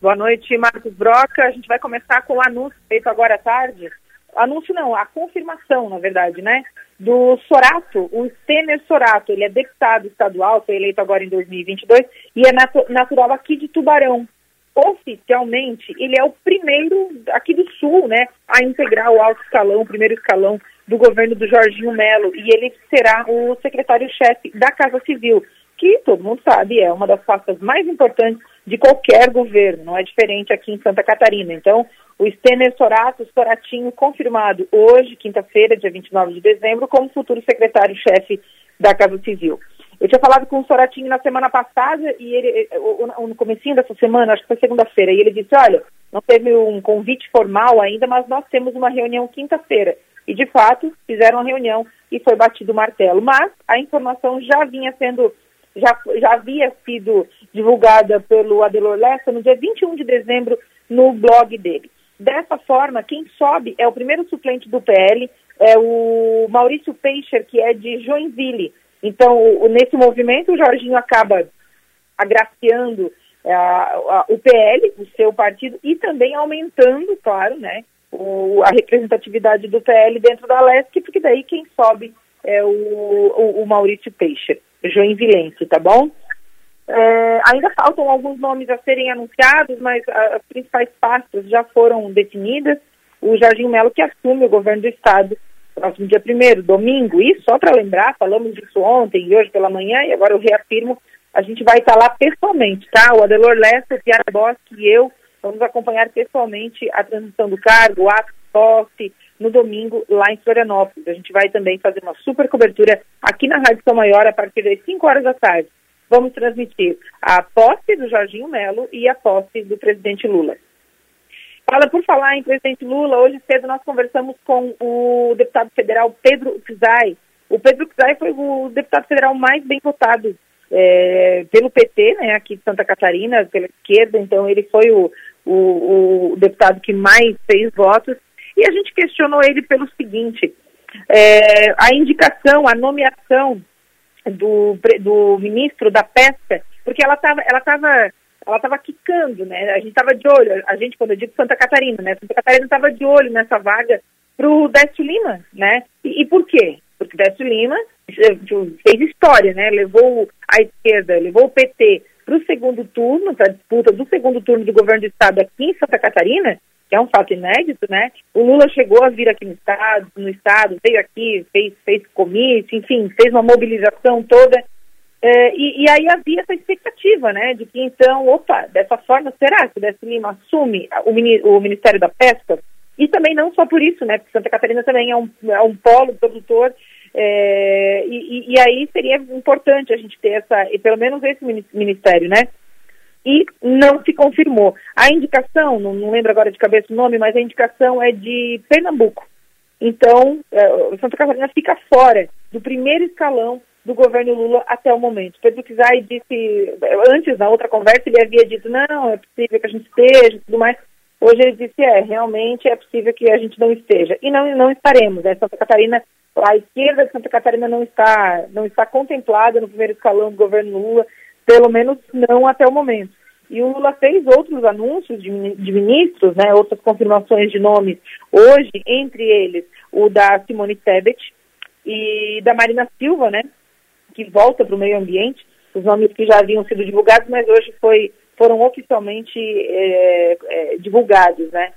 Boa noite, Marcos Broca. A gente vai começar com o anúncio feito agora à tarde. Anúncio não, a confirmação, na verdade, né? Do Sorato, o Stener Sorato. Ele é deputado estadual, foi eleito agora em 2022 e é natu natural aqui de Tubarão. Oficialmente, ele é o primeiro aqui do Sul, né? A integrar o alto escalão, o primeiro escalão do governo do Jorginho Melo. E ele será o secretário-chefe da Casa Civil, que todo mundo sabe é uma das pastas mais importantes de qualquer governo, não é diferente aqui em Santa Catarina. Então, o Stener Sorato, Soratinho, confirmado hoje, quinta-feira, dia 29 de dezembro, como futuro secretário-chefe da Casa Civil. Eu tinha falado com o Soratinho na semana passada e ele, no comecinho dessa semana, acho que foi segunda-feira, e ele disse, olha, não teve um convite formal ainda, mas nós temos uma reunião quinta-feira. E, de fato, fizeram a reunião e foi batido o martelo. Mas a informação já vinha sendo já, já havia sido divulgada pelo Adelor Lessa no dia 21 de dezembro no blog dele. Dessa forma, quem sobe é o primeiro suplente do PL, é o Maurício Peixer, que é de Joinville. Então, nesse movimento, o Jorginho acaba agraciando é, a, a, o PL, o seu partido, e também aumentando, claro, né, o, a representatividade do PL dentro da LESC, porque daí quem sobe é o, o, o Maurício Peixer. Joinvilense, tá bom? É, ainda faltam alguns nomes a serem anunciados, mas as principais pastas já foram definidas. O Jardim Melo que assume o governo do estado próximo dia primeiro, domingo. E só para lembrar, falamos disso ontem e hoje pela manhã, e agora eu reafirmo, a gente vai estar lá pessoalmente, tá? O Adelor Lessa, o Piara Bosque e eu vamos acompanhar pessoalmente a transição do cargo, o ato posse, no domingo lá em Florianópolis. A gente vai também fazer uma super cobertura aqui na Rádio São Maior a partir das 5 horas da tarde. Vamos transmitir a posse do Jorginho Melo e a posse do presidente Lula. Fala por falar em presidente Lula, hoje cedo nós conversamos com o deputado federal Pedro Czai. O Pedro Czai foi o deputado federal mais bem votado é, pelo PT, né, aqui de Santa Catarina, pela esquerda, então ele foi o, o, o deputado que mais fez votos e a gente questionou ele pelo seguinte: é, a indicação, a nomeação do, do ministro da Pesca, porque ela estava ela tava, ela tava quicando, né? A gente estava de olho, a gente, quando eu digo Santa Catarina, né? Santa Catarina estava de olho nessa vaga para o Décio Lima, né? E, e por quê? Porque Décio Lima fez história, né? Levou a esquerda, levou o PT para o segundo turno, para a disputa do segundo turno do governo do estado aqui em Santa Catarina, que é um fato inédito, né? O Lula chegou a vir aqui no estado, no estado, veio aqui, fez, fez comício, enfim, fez uma mobilização toda. É, e, e, aí havia essa expectativa, né, de que então, opa, dessa forma, será que o Décio Lima assume o, o, Ministério da Pesca? E também não só por isso, né, porque Santa Catarina também é um, é um polo produtor, é, e, e, aí seria importante a gente ter essa, pelo menos esse ministério, né, e não se confirmou. A indicação, não, não, lembro agora de cabeça o nome, mas a indicação é de Pernambuco. Então, é, Santa Catarina fica fora do primeiro escalão do governo Lula até o momento. Pedro Kizai disse, antes, na outra conversa, ele havia dito, não, é possível que a gente esteja e tudo mais. Hoje ele disse, é, realmente é possível que a gente não esteja. E não, não estaremos. Né? Santa Catarina, a esquerda de Santa Catarina não está, não está contemplada no primeiro escalão do governo Lula pelo menos não até o momento. E o Lula fez outros anúncios de, ministros, né, outras confirmações de nomes hoje, entre eles o da Simone Tebet e da Marina Silva, né, que volta para o meio ambiente, os nomes que já haviam sido divulgados, mas hoje foi, foram oficialmente é, é, divulgados, né.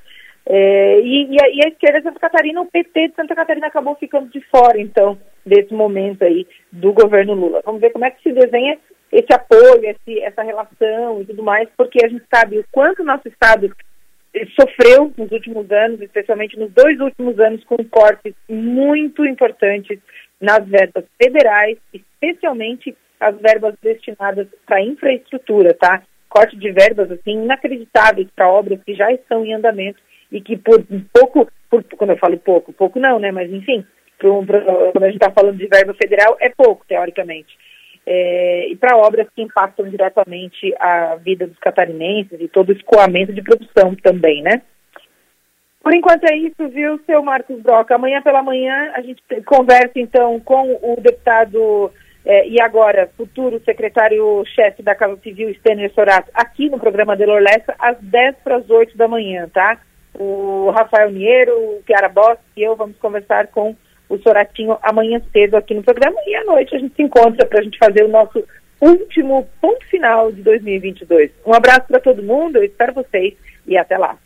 É, e, e, a, e, a, esquerda de Santa Catarina, o PT de Santa Catarina acabou ficando de fora, então, desse momento aí do governo Lula. Vamos ver como é que se desenha esse apoio, esse, essa relação e tudo mais, porque a gente sabe o quanto o nosso Estado sofreu nos últimos anos, especialmente nos dois últimos anos, com cortes muito importantes nas verbas federais, especialmente as verbas destinadas para infraestrutura, tá? Corte de verbas, assim, inacreditáveis para obras que já estão em andamento e que por pouco, por, quando eu falo pouco, pouco não, né? Mas enfim, pro, pro, quando a gente está falando de verba federal, é pouco, teoricamente é, e para obras que impactam diretamente a vida dos catarinenses e todo o escoamento de produção também, né? Por enquanto é isso, viu, seu Marcos Broca? Amanhã pela manhã a gente conversa então com o deputado é, e agora futuro secretário-chefe da Casa Civil, Stener Sorato, aqui no programa de Lorlessa, às 10 para as 8 da manhã, tá? O Rafael Niero, o Chiara Boss e eu vamos conversar com o Soratinho amanhã cedo aqui no programa e à noite a gente se encontra para a gente fazer o nosso último ponto final de 2022. Um abraço para todo mundo, eu espero vocês e até lá.